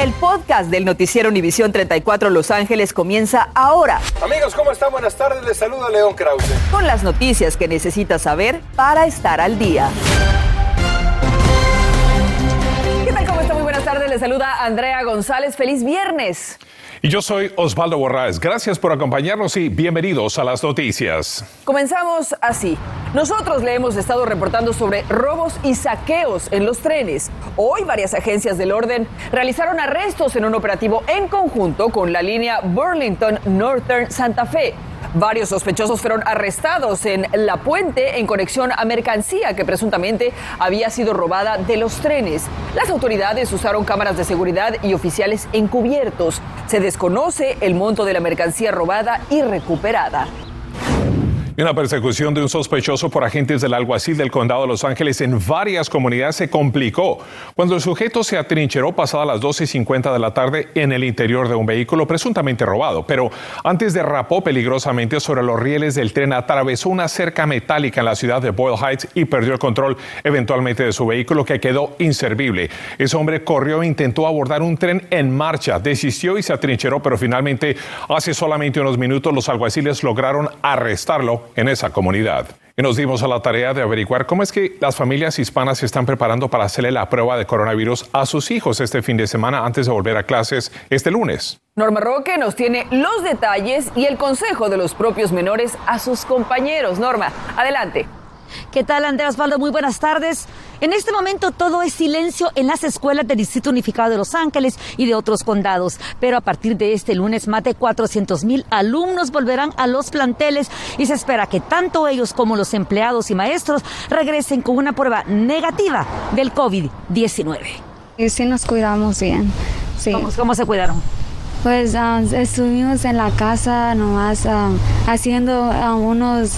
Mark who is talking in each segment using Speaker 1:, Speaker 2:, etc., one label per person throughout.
Speaker 1: El podcast del noticiero Univisión 34 Los Ángeles comienza ahora.
Speaker 2: Amigos, ¿cómo están? Buenas tardes. Les saluda León Krause.
Speaker 1: Con las noticias que necesitas saber para estar al día. ¿Qué tal? ¿Cómo está? Muy buenas tardes. Les saluda Andrea González. Feliz viernes.
Speaker 3: Y yo soy Osvaldo Borraes. Gracias por acompañarnos y bienvenidos a las noticias.
Speaker 1: Comenzamos así. Nosotros le hemos estado reportando sobre robos y saqueos en los trenes. Hoy varias agencias del orden realizaron arrestos en un operativo en conjunto con la línea Burlington Northern Santa Fe. Varios sospechosos fueron arrestados en La Puente en conexión a mercancía que presuntamente había sido robada de los trenes. Las autoridades usaron cámaras de seguridad y oficiales encubiertos. Se desconoce el monto de la mercancía robada y recuperada.
Speaker 3: Una persecución de un sospechoso por agentes del alguacil del condado de Los Ángeles en varias comunidades se complicó cuando el sujeto se atrincheró pasada las 12.50 de la tarde en el interior de un vehículo presuntamente robado. Pero antes derrapó peligrosamente sobre los rieles del tren, atravesó una cerca metálica en la ciudad de Boyle Heights y perdió el control eventualmente de su vehículo que quedó inservible. Ese hombre corrió e intentó abordar un tren en marcha, desistió y se atrincheró, pero finalmente hace solamente unos minutos los alguaciles lograron arrestarlo en esa comunidad. Y nos dimos a la tarea de averiguar cómo es que las familias hispanas se están preparando para hacerle la prueba de coronavirus a sus hijos este fin de semana antes de volver a clases este lunes.
Speaker 1: Norma Roque nos tiene los detalles y el consejo de los propios menores a sus compañeros. Norma, adelante.
Speaker 4: ¿Qué tal, Andrea Osvaldo? Muy buenas tardes. En este momento todo es silencio en las escuelas del Distrito Unificado de Los Ángeles y de otros condados. Pero a partir de este lunes, más de 400 mil alumnos volverán a los planteles y se espera que tanto ellos como los empleados y maestros regresen con una prueba negativa del COVID-19.
Speaker 5: Y sí nos cuidamos bien. Sí.
Speaker 4: ¿Cómo, se cuidaron?
Speaker 5: Pues ah, estuvimos en la casa nomás ah, haciendo ah, unos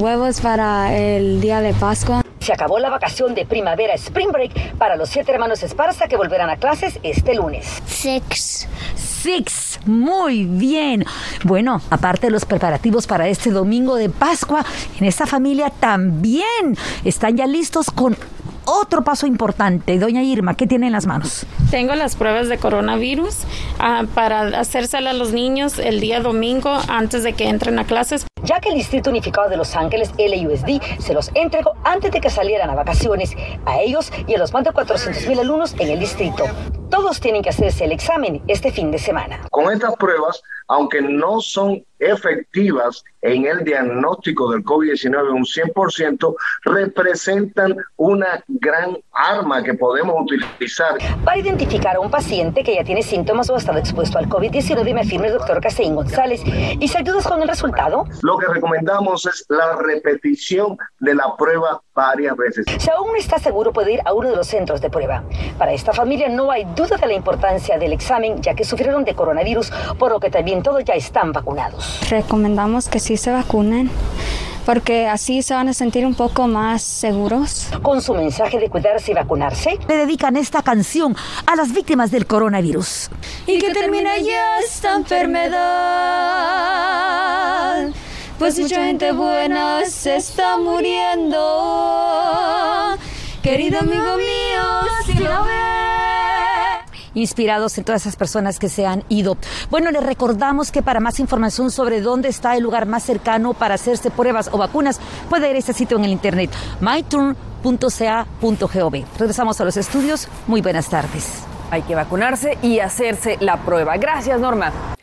Speaker 5: huevos para el día de Pascua.
Speaker 4: Se acabó la vacación de primavera Spring Break para los siete hermanos Esparza que volverán a clases este lunes.
Speaker 5: Six.
Speaker 4: Six, muy bien. Bueno, aparte de los preparativos para este domingo de Pascua, en esta familia también están ya listos con otro paso importante. Doña Irma, ¿qué tiene en las manos?
Speaker 6: Tengo las pruebas de coronavirus ah, para hacérselas a los niños el día domingo antes de que entren a clases.
Speaker 4: Ya que el Distrito Unificado de Los Ángeles, LUSD, se los entregó antes de que salieran a vacaciones a ellos y a los más de 400 mil alumnos en el distrito. Todos tienen que hacerse el examen este fin de semana.
Speaker 7: Con estas pruebas, aunque no son efectivas en el diagnóstico del COVID-19 un 100%, representan una gran arma que podemos utilizar.
Speaker 4: Para identificar a un paciente que ya tiene síntomas o ha estado expuesto al COVID-19, me firma el doctor Caseín González. ¿Y si ayudas con el resultado?
Speaker 7: Lo que recomendamos es la repetición de la prueba varias veces.
Speaker 4: Si aún no está seguro, puede ir a uno de los centros de prueba. Para esta familia no hay duda de la importancia del examen, ya que sufrieron de coronavirus, por lo que también todos ya están vacunados.
Speaker 5: Recomendamos que sí se vacunen porque así se van a sentir un poco más seguros.
Speaker 4: Con su mensaje de cuidarse y vacunarse, le dedican esta canción a las víctimas del coronavirus.
Speaker 5: Y que termine ya esta enfermedad, pues mucha gente buena se está muriendo. Querido amigo mío,
Speaker 4: inspirados en todas esas personas que se han ido. Bueno, les recordamos que para más información sobre dónde está el lugar más cercano para hacerse pruebas o vacunas, puede ir a este sitio en el internet, myturn.ca.gov. Regresamos a los estudios. Muy buenas tardes.
Speaker 1: Hay que vacunarse y hacerse la prueba. Gracias, Norma.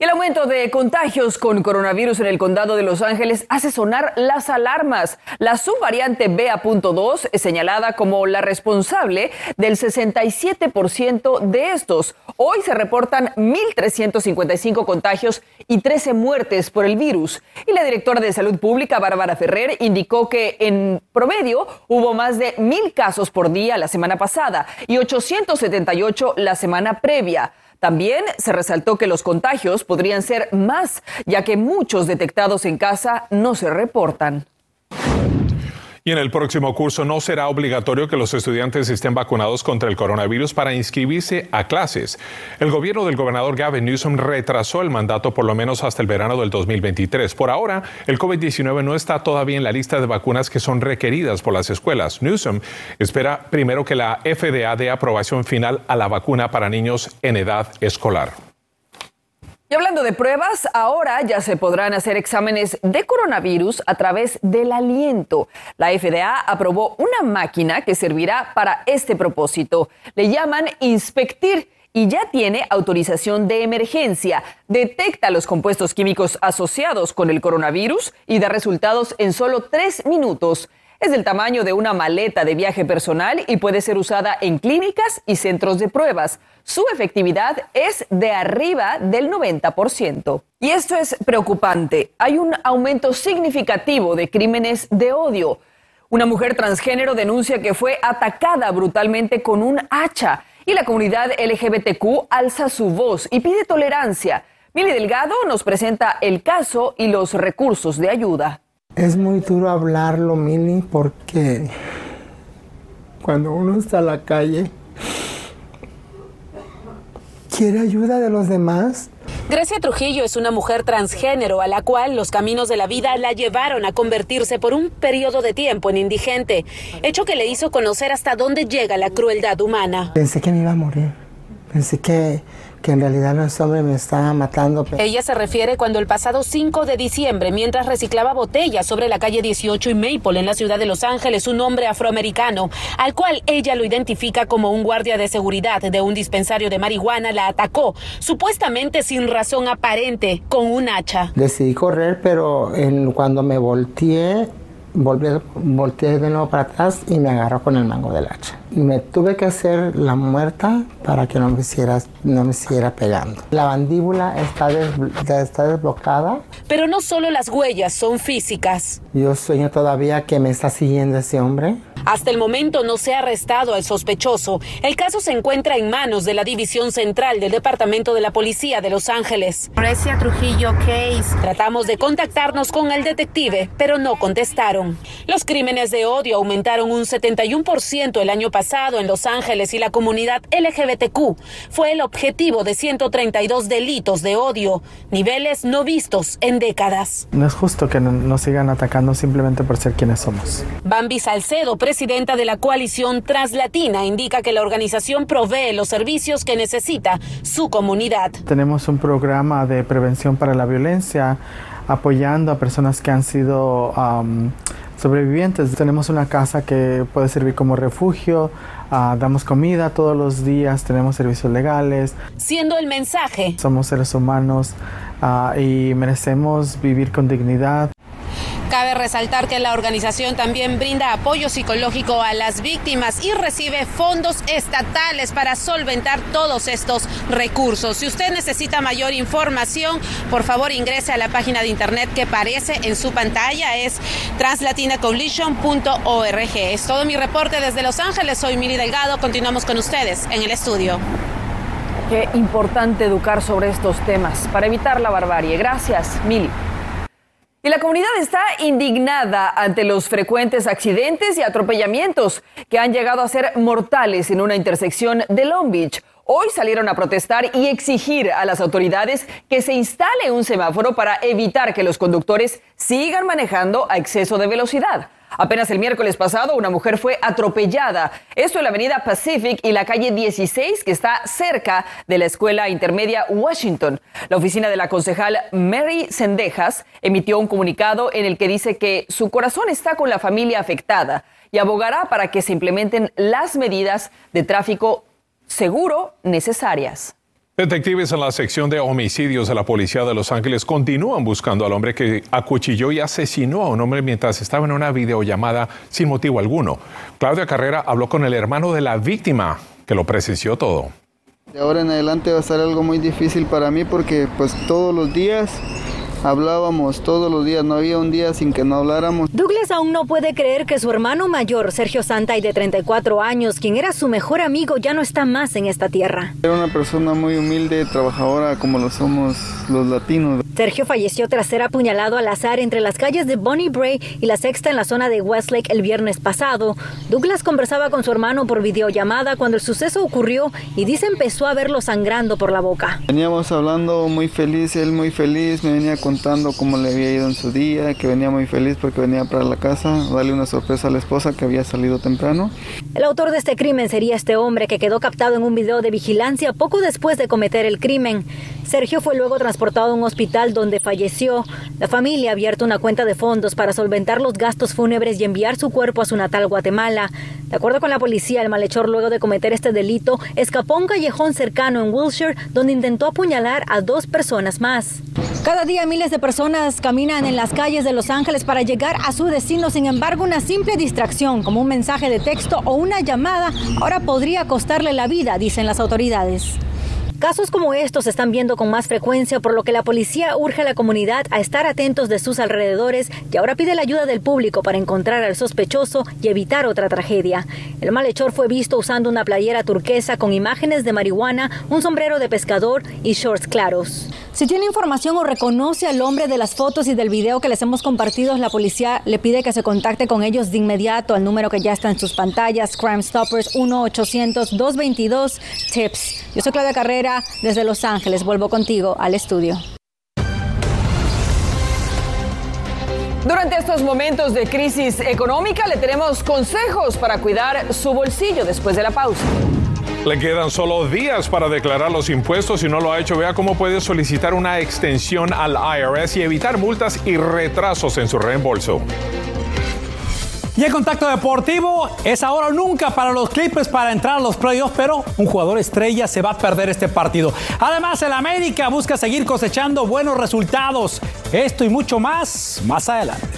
Speaker 1: El aumento de contagios con coronavirus en el condado de Los Ángeles hace sonar las alarmas. La subvariante BA.2 es señalada como la responsable del 67% de estos. Hoy se reportan 1.355 contagios y 13 muertes por el virus. Y la directora de Salud Pública, Bárbara Ferrer, indicó que en promedio hubo más de 1.000 casos por día la semana pasada y 878 la semana previa. También se resaltó que los contagios podrían ser más, ya que muchos detectados en casa no se reportan.
Speaker 3: Y en el próximo curso no será obligatorio que los estudiantes estén vacunados contra el coronavirus para inscribirse a clases. El gobierno del gobernador Gavin Newsom retrasó el mandato por lo menos hasta el verano del 2023. Por ahora, el COVID-19 no está todavía en la lista de vacunas que son requeridas por las escuelas. Newsom espera primero que la FDA dé aprobación final a la vacuna para niños en edad escolar.
Speaker 1: Y hablando de pruebas, ahora ya se podrán hacer exámenes de coronavirus a través del aliento. La FDA aprobó una máquina que servirá para este propósito. Le llaman Inspectir y ya tiene autorización de emergencia. Detecta los compuestos químicos asociados con el coronavirus y da resultados en solo tres minutos. Es del tamaño de una maleta de viaje personal y puede ser usada en clínicas y centros de pruebas. Su efectividad es de arriba del 90%. Y esto es preocupante. Hay un aumento significativo de crímenes de odio. Una mujer transgénero denuncia que fue atacada brutalmente con un hacha y la comunidad LGBTQ alza su voz y pide tolerancia. Mili Delgado nos presenta el caso y los recursos de ayuda.
Speaker 8: Es muy duro hablarlo, Mili, porque cuando uno está en la calle, quiere ayuda de los demás.
Speaker 5: Grecia Trujillo es una mujer transgénero a la cual los caminos de la vida la llevaron a convertirse por un periodo de tiempo en indigente, hecho que le hizo conocer hasta dónde llega la crueldad humana.
Speaker 8: Pensé que me iba a morir. Pensé que que en realidad no es hombre, me estaba matando.
Speaker 5: Ella se refiere cuando el pasado 5 de diciembre, mientras reciclaba botellas sobre la calle 18 y Maple en la ciudad de Los Ángeles, un hombre afroamericano, al cual ella lo identifica como un guardia de seguridad de un dispensario de marihuana, la atacó, supuestamente sin razón aparente, con un hacha.
Speaker 8: Decidí correr, pero en, cuando me volteé, volví, volteé de nuevo para atrás y me agarró con el mango del hacha. Me tuve que hacer la muerta para que no me hiciera, no me siguiera pegando. La mandíbula está, está desbloqueada.
Speaker 5: Pero no solo las huellas son físicas.
Speaker 8: Yo sueño todavía que me está siguiendo ese hombre.
Speaker 5: Hasta el momento no se ha arrestado al sospechoso. El caso se encuentra en manos de la División Central del Departamento de la Policía de Los Ángeles.
Speaker 9: Grecia Trujillo Case.
Speaker 5: Tratamos de contactarnos con el detective, pero no contestaron. Los crímenes de odio aumentaron un 71% el año pasado en Los Ángeles y la comunidad LGBTQ fue el objetivo de 132 delitos de odio, niveles no vistos en décadas.
Speaker 10: No es justo que nos sigan atacando simplemente por ser quienes somos.
Speaker 5: Bambi Salcedo, presidenta de la coalición Translatina, indica que la organización provee los servicios que necesita su comunidad.
Speaker 10: Tenemos un programa de prevención para la violencia apoyando a personas que han sido sobrevivientes. Tenemos una casa que puede servir como refugio, ah, damos comida todos los días, tenemos servicios legales.
Speaker 5: Siendo el mensaje.
Speaker 10: Somos seres humanos ah, y merecemos vivir con dignidad.
Speaker 5: Cabe resaltar que la organización también brinda apoyo psicológico a las víctimas y recibe fondos estatales para solventar todos estos recursos. Si usted necesita mayor información, por favor ingrese a la página de internet que aparece en su pantalla, es translatinacoalition.org. Es todo mi reporte desde Los Ángeles, soy Mili Delgado, continuamos con ustedes en el estudio.
Speaker 1: Qué importante educar sobre estos temas para evitar la barbarie. Gracias, Mili. Y la comunidad está indignada ante los frecuentes accidentes y atropellamientos que han llegado a ser mortales en una intersección de Long Beach. Hoy salieron a protestar y exigir a las autoridades que se instale un semáforo para evitar que los conductores sigan manejando a exceso de velocidad. Apenas el miércoles pasado, una mujer fue atropellada. Esto en la avenida Pacific y la calle 16, que está cerca de la escuela intermedia Washington. La oficina de la concejal Mary Sendejas emitió un comunicado en el que dice que su corazón está con la familia afectada y abogará para que se implementen las medidas de tráfico seguro necesarias.
Speaker 3: Detectives en la sección de homicidios de la Policía de Los Ángeles continúan buscando al hombre que acuchilló y asesinó a un hombre mientras estaba en una videollamada sin motivo alguno. Claudia Carrera habló con el hermano de la víctima, que lo presenció todo.
Speaker 11: De ahora en adelante va a ser algo muy difícil para mí porque pues todos los días hablábamos todos los días, no había un día sin que no habláramos.
Speaker 12: Douglas aún no puede creer que su hermano mayor, Sergio Santay, de 34 años, quien era su mejor amigo, ya no está más en esta tierra.
Speaker 11: Era una persona muy humilde, trabajadora como lo somos los latinos.
Speaker 12: Sergio falleció tras ser apuñalado al azar entre las calles de Bonnie Bray y la sexta en la zona de Westlake el viernes pasado. Douglas conversaba con su hermano por videollamada cuando el suceso ocurrió y dice empezó a verlo sangrando por la boca.
Speaker 11: Veníamos hablando muy feliz, él muy feliz, me venía contando cómo le había ido en su día, que venía muy feliz porque venía para la casa, darle una sorpresa a la esposa que había salido temprano.
Speaker 12: El autor de este crimen sería este hombre que quedó captado en un video de vigilancia poco después de cometer el crimen. Sergio fue luego transportado a un donde falleció. La familia ha abierto una cuenta de fondos para solventar los gastos fúnebres y enviar su cuerpo a su natal Guatemala. De acuerdo con la policía, el malhechor luego de cometer este delito escapó a un callejón cercano en Wilshire donde intentó apuñalar a dos personas más. Cada día miles de personas caminan en las calles de Los Ángeles para llegar a su destino. Sin embargo, una simple distracción como un mensaje de texto o una llamada ahora podría costarle la vida, dicen las autoridades. Casos como estos se están viendo con más frecuencia, por lo que la policía urge a la comunidad a estar atentos de sus alrededores y ahora pide la ayuda del público para encontrar al sospechoso y evitar otra tragedia. El malhechor fue visto usando una playera turquesa con imágenes de marihuana, un sombrero de pescador y shorts claros. Si tiene información o reconoce al hombre de las fotos y del video que les hemos compartido, la policía le pide que se contacte con ellos de inmediato al número que ya está en sus pantallas, Crime Stoppers 1-800-222-TIPS. Yo soy Claudia Carrera desde Los Ángeles. Vuelvo contigo al estudio.
Speaker 1: Durante estos momentos de crisis económica le tenemos consejos para cuidar su bolsillo después de la pausa.
Speaker 3: Le quedan solo días para declarar los impuestos. Si no lo ha hecho, vea cómo puede solicitar una extensión al IRS y evitar multas y retrasos en su reembolso.
Speaker 13: Y el contacto deportivo es ahora o nunca para los Clippers para entrar a los playoffs, pero un jugador estrella se va a perder este partido. Además, el América busca seguir cosechando buenos resultados. Esto y mucho más más adelante.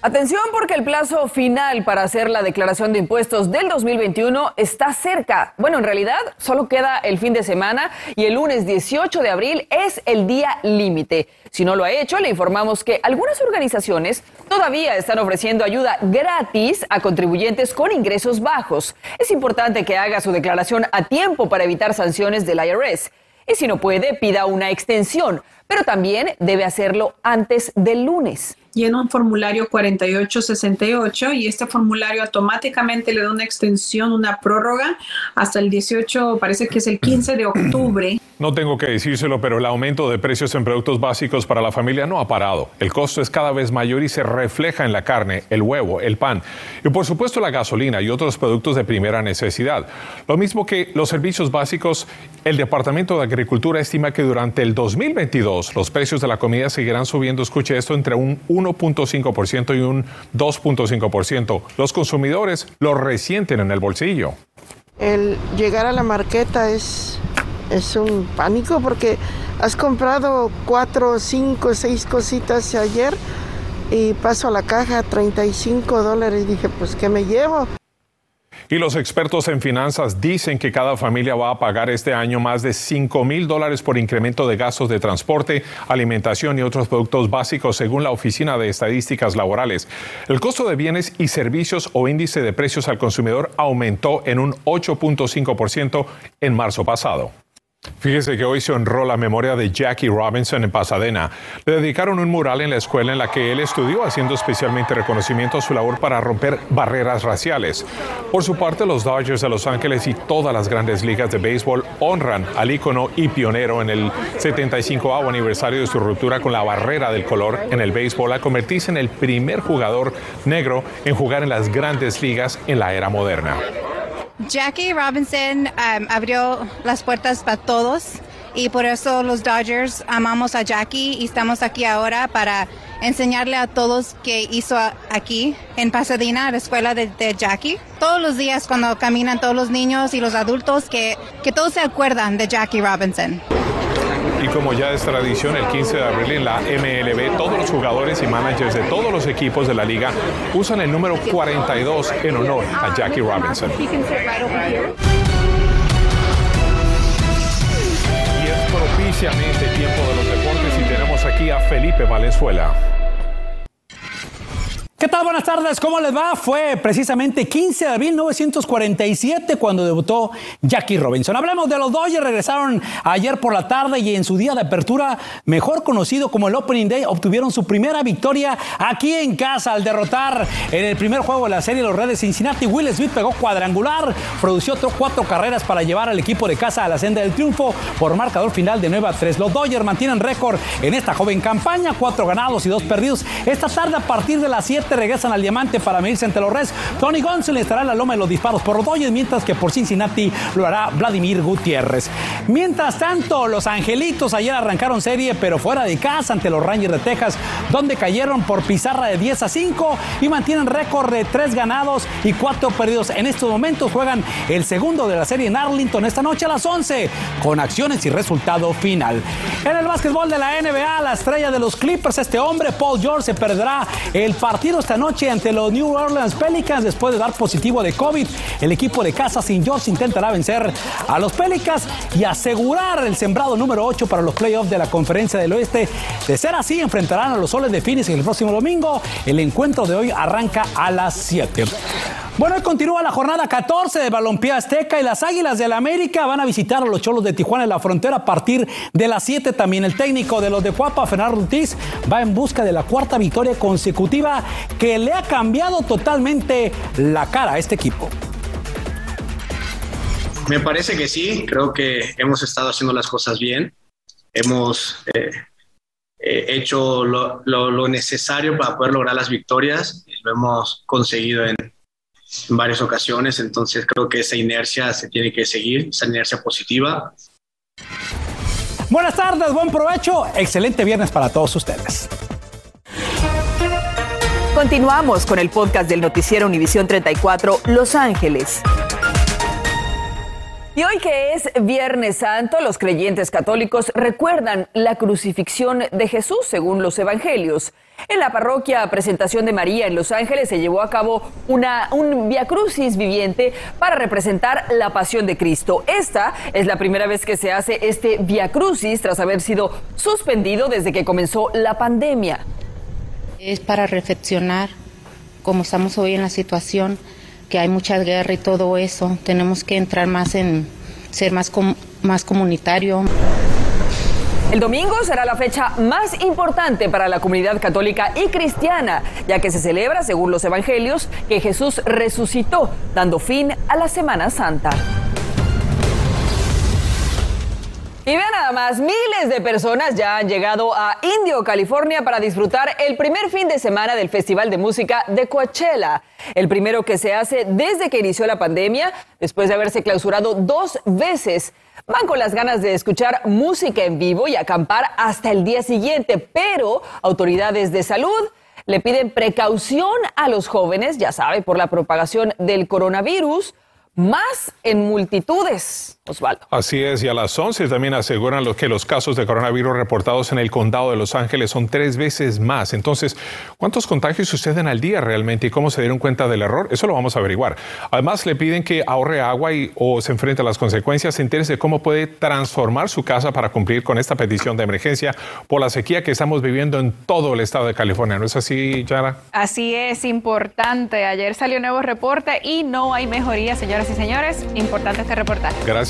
Speaker 1: Atención porque el plazo final para hacer la declaración de impuestos del 2021 está cerca. Bueno, en realidad solo queda el fin de semana y el lunes 18 de abril es el día límite. Si no lo ha hecho, le informamos que algunas organizaciones todavía están ofreciendo ayuda gratis a contribuyentes con ingresos bajos. Es importante que haga su declaración a tiempo para evitar sanciones del IRS. Y si no puede, pida una extensión, pero también debe hacerlo antes del lunes
Speaker 14: llena un formulario 4868 y este formulario automáticamente le da una extensión, una prórroga hasta el 18, parece que es el 15 de octubre.
Speaker 3: No tengo que decírselo, pero el aumento de precios en productos básicos para la familia no ha parado. El costo es cada vez mayor y se refleja en la carne, el huevo, el pan y por supuesto la gasolina y otros productos de primera necesidad. Lo mismo que los servicios básicos, el Departamento de Agricultura estima que durante el 2022 los precios de la comida seguirán subiendo, escuche esto, entre un 1.5% y un 2.5%. Los consumidores lo resienten en el bolsillo.
Speaker 15: El llegar a la marqueta es, es un pánico porque has comprado cuatro, cinco, seis cositas ayer y paso a la caja 35 dólares. Dije, pues, ¿qué me llevo?
Speaker 3: Y los expertos en finanzas dicen que cada familia va a pagar este año más de 5 mil dólares por incremento de gastos de transporte, alimentación y otros productos básicos según la Oficina de Estadísticas Laborales. El costo de bienes y servicios o índice de precios al consumidor aumentó en un 8.5% en marzo pasado. Fíjese que hoy se honró la memoria de Jackie Robinson en Pasadena. Le dedicaron un mural en la escuela en la que él estudió, haciendo especialmente reconocimiento a su labor para romper barreras raciales. Por su parte, los Dodgers de Los Ángeles y todas las grandes ligas de béisbol honran al ícono y pionero en el 75 aniversario de su ruptura con la barrera del color en el béisbol a convertirse en el primer jugador negro en jugar en las grandes ligas en la era moderna.
Speaker 9: Jackie Robinson um, abrió las puertas para todos y por eso los Dodgers amamos a Jackie y estamos aquí ahora para enseñarle a todos que hizo aquí en Pasadena, la escuela de, Jackie. Todos los días cuando caminan todos los niños y los adultos, que, que todos se acuerdan de Jackie Robinson.
Speaker 3: Y como ya es tradición, el 15 de abril en la MLB, todos los jugadores y managers de todos los equipos de la liga usan el número 42 en honor a Jackie Robinson. Y es propiciamente tiempo de los deportes y tenemos aquí a Felipe Valenzuela.
Speaker 13: ¿Qué tal? Buenas tardes, ¿cómo les va? Fue precisamente 15 de abril 1947 cuando debutó Jackie Robinson. Hablamos de los Dodgers, regresaron ayer por la tarde y en su día de apertura, mejor conocido como el Opening Day, obtuvieron su primera victoria aquí en casa al derrotar en el primer juego de la serie los Reds de Cincinnati. Will Smith pegó cuadrangular, produció cuatro carreras para llevar al equipo de casa a la senda del triunfo por marcador final de 9 a 3. Los Dodgers mantienen récord en esta joven campaña, cuatro ganados y dos perdidos. Esta tarde a partir de las 7 regresan al diamante para medirse ante los Reds. Tony Gonsolin estará en la loma de los disparos por los mientras que por Cincinnati lo hará Vladimir Gutiérrez. Mientras tanto, los Angelitos ayer arrancaron serie, pero fuera de casa ante los Rangers de Texas, donde cayeron por pizarra de 10 a 5 y mantienen récord de 3 ganados y 4 perdidos. En estos momentos juegan el segundo de la serie en Arlington esta noche a las 11, con acciones y resultado final. En el básquetbol de la NBA, la estrella de los Clippers, este hombre, Paul George, se perderá el partido esta noche ante los New Orleans Pelicans después de dar positivo de COVID. El equipo de casa sin George intentará vencer a los Pelicans y asegurar el sembrado número 8 para los playoffs de la Conferencia del Oeste. De ser así, enfrentarán a los Soles de Phoenix el próximo domingo. El encuentro de hoy arranca a las 7. Bueno, hoy continúa la jornada 14 de Balompié Azteca y las Águilas del la América van a visitar a los Cholos de Tijuana en la frontera a partir de las 7. También el técnico de los de Cuapa, Fernando Ortiz, va en busca de la cuarta victoria consecutiva que le ha cambiado totalmente la cara a este equipo.
Speaker 16: Me parece que sí, creo que hemos estado haciendo las cosas bien, hemos eh, eh, hecho lo, lo, necesario para poder lograr las victorias, lo hemos conseguido en, en varias ocasiones, entonces creo que esa inercia se tiene que seguir, esa inercia positiva.
Speaker 13: Buenas tardes, buen provecho, excelente viernes para todos ustedes.
Speaker 1: Continuamos con el podcast del noticiero Univisión 34 Los Ángeles. Y hoy que es Viernes Santo, los creyentes católicos recuerdan la crucifixión de Jesús según los evangelios. En la parroquia Presentación de María en Los Ángeles se llevó a cabo una, un Via Crucis viviente para representar la pasión de Cristo. Esta es la primera vez que se hace este Via Crucis tras haber sido suspendido desde que comenzó la pandemia.
Speaker 17: Es para reflexionar cómo estamos hoy en la situación que hay mucha guerra y todo eso, tenemos que entrar más en ser más, más comunitario.
Speaker 1: El domingo será la fecha más importante para la comunidad católica y cristiana, ya que se celebra, según los evangelios, que Jesús resucitó, dando fin a la Semana Santa. Y vean nada más, miles de personas ya han llegado a Indio, California, para disfrutar el primer fin de semana del Festival de Música de Coachella, el primero que se hace desde que inició la pandemia, después de haberse clausurado dos veces. Van con las ganas de escuchar música en vivo y acampar hasta el día siguiente, pero autoridades de salud le piden precaución a los jóvenes, ya sabe, por la propagación del coronavirus más en multitudes. Osvaldo.
Speaker 3: Así es, y a las 11 también aseguran que los casos de coronavirus reportados en el condado de Los Ángeles son tres veces más. Entonces, ¿cuántos contagios suceden al día realmente y cómo se dieron cuenta del error? Eso lo vamos a averiguar. Además, le piden que ahorre agua y, o se enfrente a las consecuencias, se interese de cómo puede transformar su casa para cumplir con esta petición de emergencia por la sequía que estamos viviendo en todo el estado de California. ¿No es así, Yara?
Speaker 18: Así es, importante. Ayer salió un nuevo reporte y no hay mejoría, señoras y señores. Importante este reportaje.